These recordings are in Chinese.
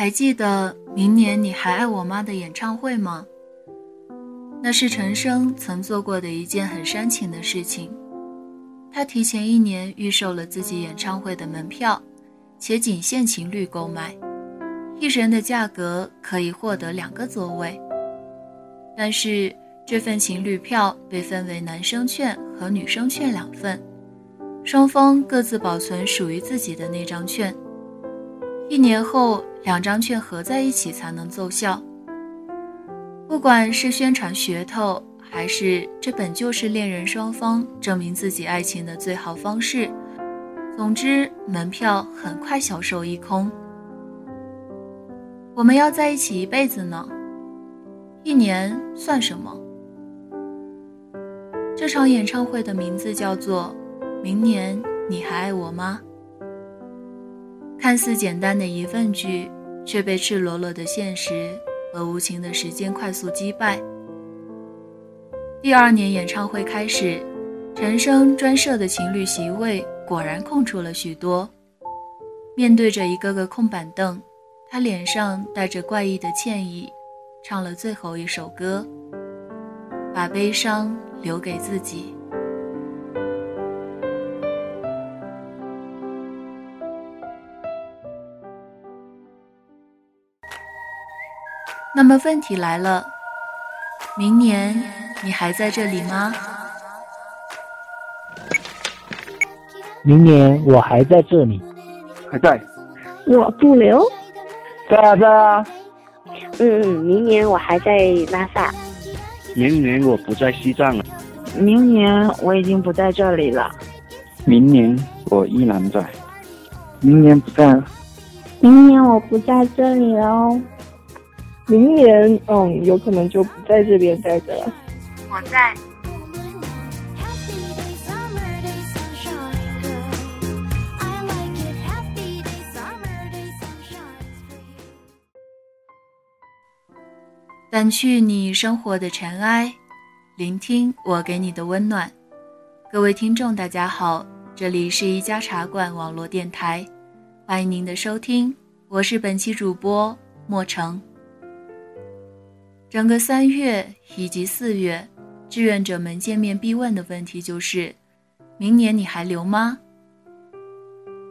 还记得明年你还爱我吗的演唱会吗？那是陈升曾做过的一件很煽情的事情。他提前一年预售了自己演唱会的门票，且仅限情侣购买，一人的价格可以获得两个座位。但是这份情侣票被分为男生券和女生券两份，双方各自保存属于自己的那张券。一年后，两张券合在一起才能奏效。不管是宣传噱头。还是这本就是恋人双方证明自己爱情的最好方式。总之，门票很快销售一空。我们要在一起一辈子呢，一年算什么？这场演唱会的名字叫做《明年你还爱我吗》。看似简单的疑问句，却被赤裸裸的现实和无情的时间快速击败。第二年演唱会开始，陈升专设的情侣席位果然空出了许多。面对着一个个空板凳，他脸上带着怪异的歉意，唱了最后一首歌，把悲伤留给自己。那么问题来了，明年。你还在这里吗？明年我还在这里，还在。我不留。在啊，在啊。嗯，明年我还在拉萨。明年我不在西藏了。明年我已经不在这里了。明年我依然在。明年不在了。明年我不在这里了哦。明年，嗯，有可能就不在这边待着了。我在。掸去你生活的尘埃，聆听我给你的温暖。各位听众，大家好，这里是一家茶馆网络电台，欢迎您的收听，我是本期主播莫成。整个三月以及四月。志愿者们见面必问的问题就是：明年你还留吗？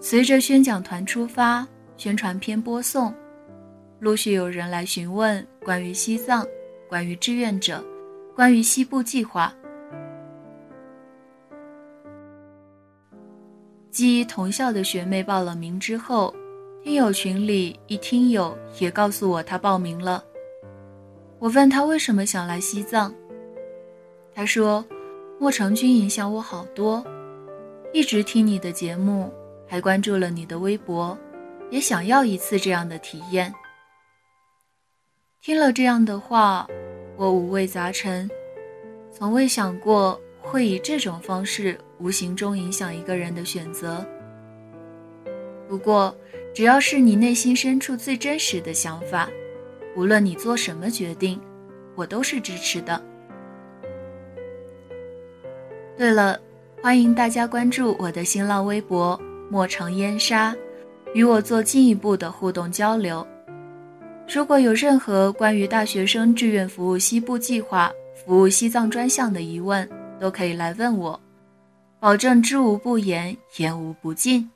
随着宣讲团出发，宣传片播送，陆续有人来询问关于西藏、关于志愿者、关于西部计划。继同校的学妹报了名之后，听友群里一听友也告诉我他报名了。我问他为什么想来西藏。他说：“莫成军影响我好多，一直听你的节目，还关注了你的微博，也想要一次这样的体验。”听了这样的话，我五味杂陈，从未想过会以这种方式无形中影响一个人的选择。不过，只要是你内心深处最真实的想法，无论你做什么决定，我都是支持的。对了，欢迎大家关注我的新浪微博“莫城烟沙”，与我做进一步的互动交流。如果有任何关于大学生志愿服务西部计划、服务西藏专项的疑问，都可以来问我，保证知无不言，言无不尽。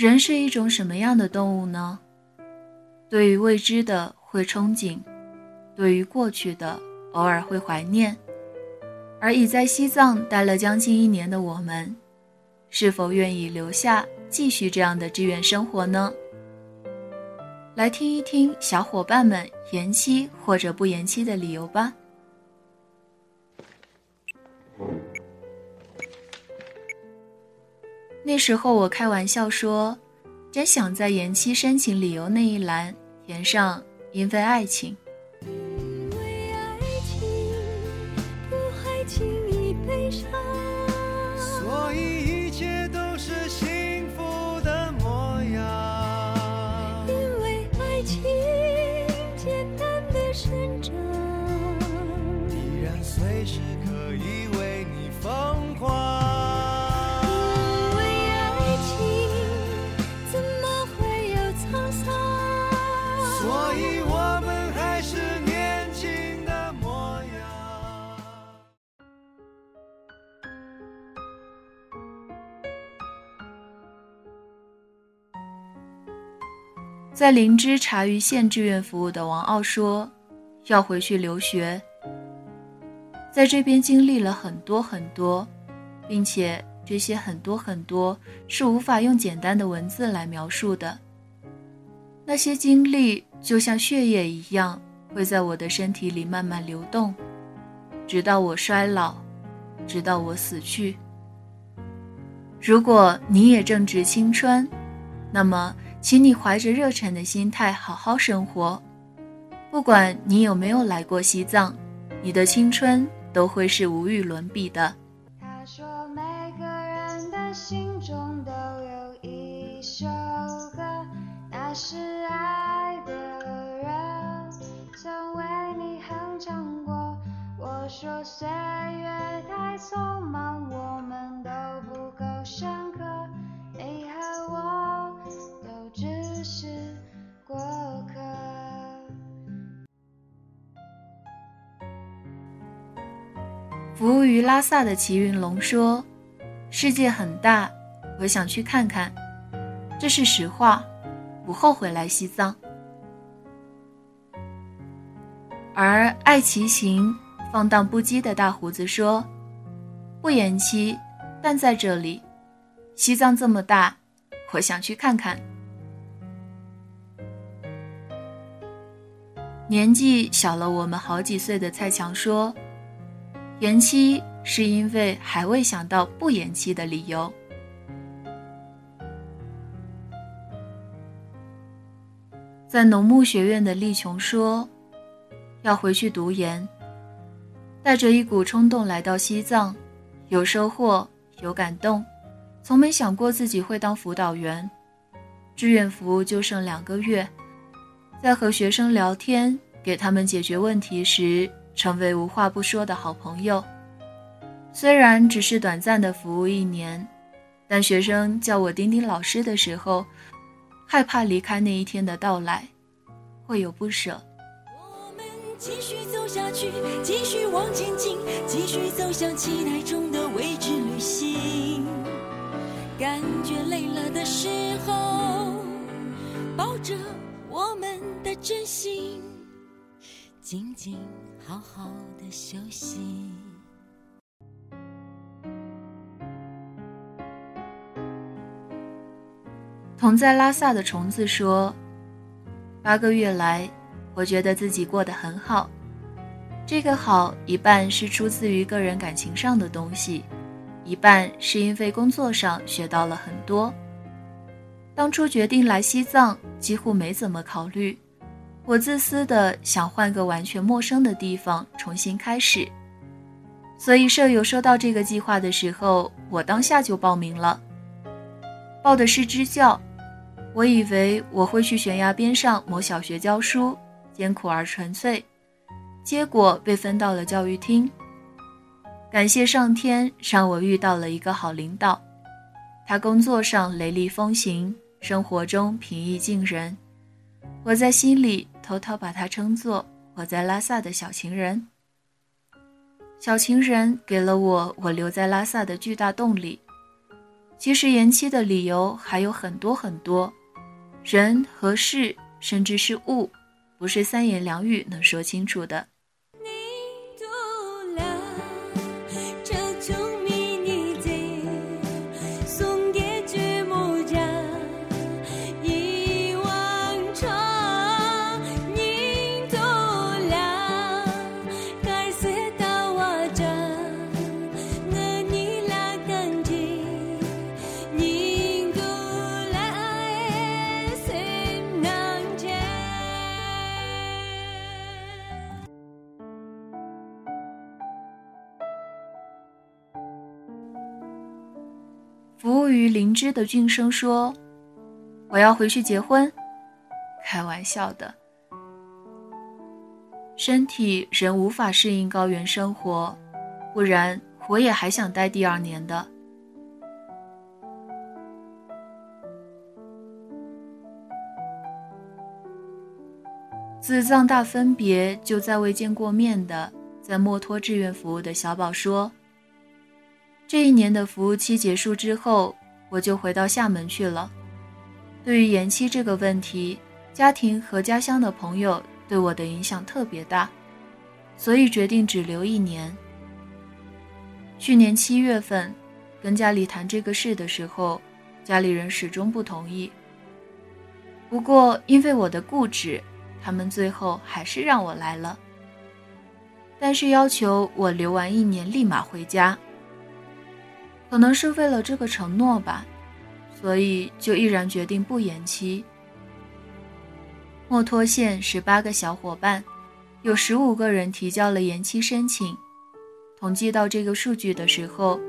人是一种什么样的动物呢？对于未知的会憧憬，对于过去的偶尔会怀念。而已在西藏待了将近一年的我们，是否愿意留下继续这样的志愿生活呢？来听一听小伙伴们延期或者不延期的理由吧。那时候我开玩笑说，真想在延期申请理由那一栏填上“因为爱情”。在灵芝茶余县志愿服务的王傲说，要回去留学。在这边经历了很多很多，并且这些很多很多是无法用简单的文字来描述的。那些经历就像血液一样，会在我的身体里慢慢流动，直到我衰老，直到我死去。如果你也正值青春，那么，请你怀着热忱的心态好好生活。不管你有没有来过西藏，你的青春。都会是无与伦比的。他说每个人的心中都有一首歌，那是爱的人曾为你哼唱过。我说岁月太匆忙，服务于拉萨的齐云龙说：“世界很大，我想去看看，这是实话，不后悔来西藏。”而爱骑行、放荡不羁的大胡子说：“不延期，但在这里，西藏这么大，我想去看看。”年纪小了我们好几岁的蔡强说。延期是因为还未想到不延期的理由。在农牧学院的丽琼说：“要回去读研，带着一股冲动来到西藏，有收获，有感动，从没想过自己会当辅导员。志愿服务就剩两个月，在和学生聊天，给他们解决问题时。”成为无话不说的好朋友。虽然只是短暂的服务一年，但学生叫我丁丁老师的时候，害怕离开那一天的到来，会有不舍。我们继续走下去，继续往前进，继续走向期待中的未知旅行。感觉累了的时候，抱着我们的真心，静静。好好的休息。同在拉萨的虫子说：“八个月来，我觉得自己过得很好。这个好，一半是出自于个人感情上的东西，一半是因为工作上学到了很多。当初决定来西藏，几乎没怎么考虑。”我自私的想换个完全陌生的地方重新开始，所以舍友收到这个计划的时候，我当下就报名了。报的是支教，我以为我会去悬崖边上某小学教书，艰苦而纯粹，结果被分到了教育厅。感谢上天让我遇到了一个好领导，他工作上雷厉风行，生活中平易近人。我在心里偷偷把他称作我在拉萨的小情人。小情人给了我我留在拉萨的巨大动力。其实延期的理由还有很多很多，人和事，甚至是物，不是三言两语能说清楚的。灵芝的俊生说：“我要回去结婚。”开玩笑的，身体仍无法适应高原生活，不然我也还想待第二年的。自藏大分别就再未见过面的，在墨脱志愿服务的小宝说。这一年的服务期结束之后，我就回到厦门去了。对于延期这个问题，家庭和家乡的朋友对我的影响特别大，所以决定只留一年。去年七月份，跟家里谈这个事的时候，家里人始终不同意。不过因为我的固执，他们最后还是让我来了，但是要求我留完一年立马回家。可能是为了这个承诺吧，所以就毅然决定不延期。墨脱县十八个小伙伴，有十五个人提交了延期申请。统计到这个数据的时候，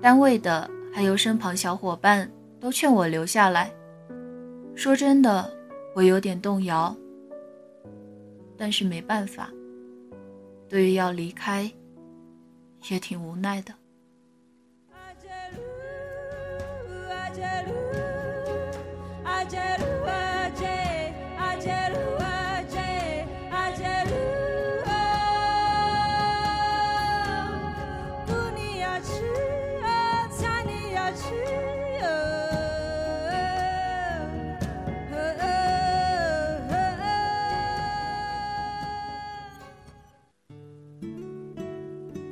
单位的还有身旁小伙伴都劝我留下来。说真的，我有点动摇，但是没办法。对于要离开，也挺无奈的。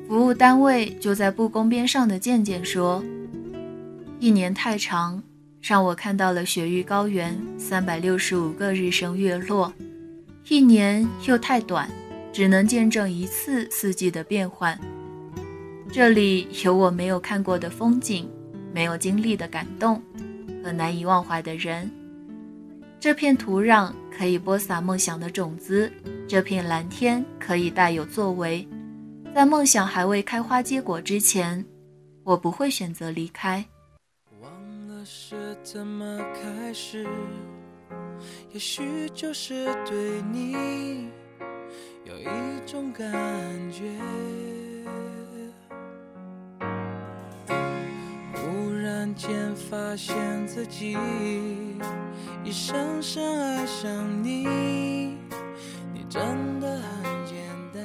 服务单位就在布宫边上的渐渐说：“一年太长，让我看到了雪域高原三百六十五个日升月落；一年又太短，只能见证一次四季的变换。这里有我没有看过的风景，没有经历的感动，和难以忘怀的人。这片土壤可以播撒梦想的种子，这片蓝天可以大有作为。”在梦想还未开花结果之前，我不会选择离开。忘了是怎么开始，也许就是对你有一种感觉。间发现自己已深深爱上你，你真的很简单。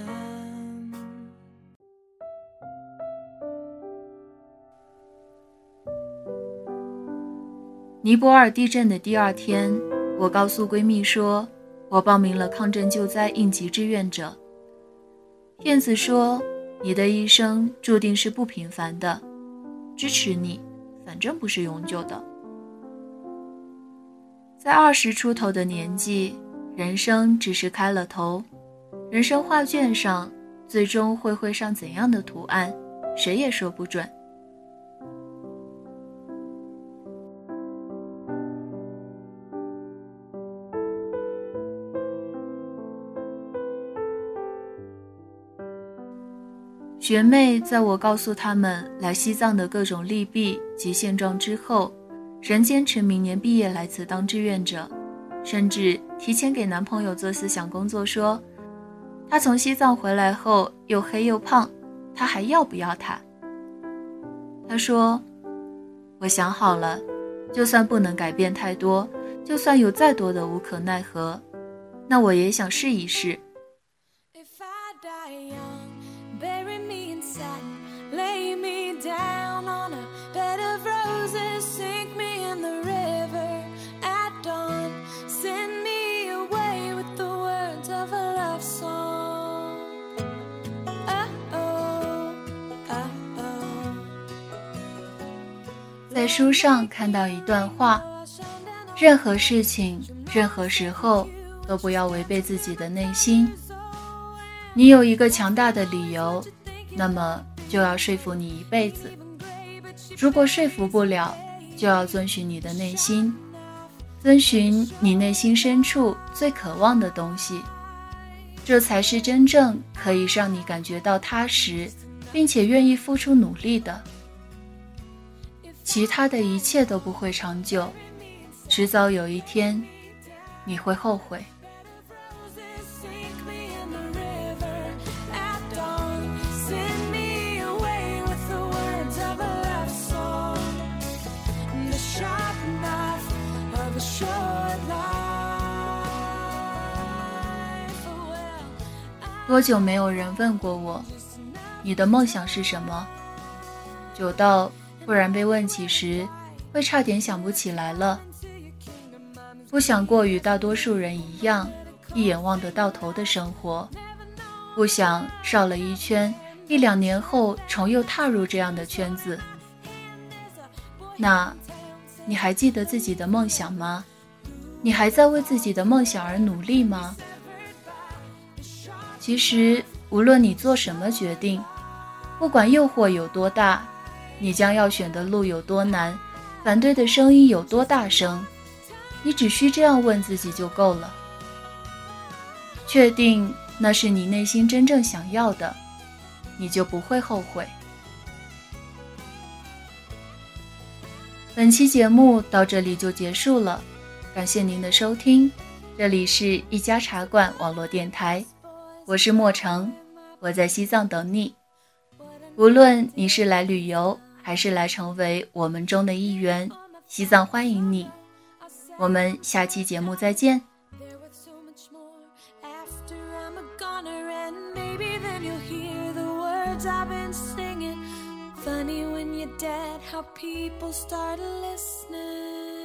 尼泊尔地震的第二天，我告诉闺蜜说，我报名了抗震救灾应急志愿者。燕子说：“你的一生注定是不平凡的，支持你，反正不是永久的。”在二十出头的年纪，人生只是开了头，人生画卷上最终会绘上怎样的图案，谁也说不准。学妹在我告诉他们来西藏的各种利弊及现状之后，仍坚持明年毕业来此当志愿者，甚至提前给男朋友做思想工作，说他从西藏回来后又黑又胖，他还要不要他？他说：“我想好了，就算不能改变太多，就算有再多的无可奈何，那我也想试一试。”在书上看到一段话：任何事情、任何时候都不要违背自己的内心。你有一个强大的理由，那么就要说服你一辈子。如果说服不了，就要遵循你的内心，遵循你内心深处最渴望的东西，这才是真正可以让你感觉到踏实，并且愿意付出努力的。其他的一切都不会长久，迟早有一天，你会后悔。多久没有人问过我，你的梦想是什么？久到。突然被问起时，会差点想不起来了。不想过与大多数人一样，一眼望得到头的生活，不想绕了一圈，一两年后重又踏入这样的圈子。那，你还记得自己的梦想吗？你还在为自己的梦想而努力吗？其实，无论你做什么决定，不管诱惑有多大，你将要选的路有多难，反对的声音有多大声。你只需这样问自己就够了。确定那是你内心真正想要的，你就不会后悔。本期节目到这里就结束了，感谢您的收听，这里是一家茶馆网络电台，我是莫成，我在西藏等你。无论你是来旅游，还是来成为我们中的一员，西藏欢迎你。我们下期节目再见。Funny when you're dead, how people start listening.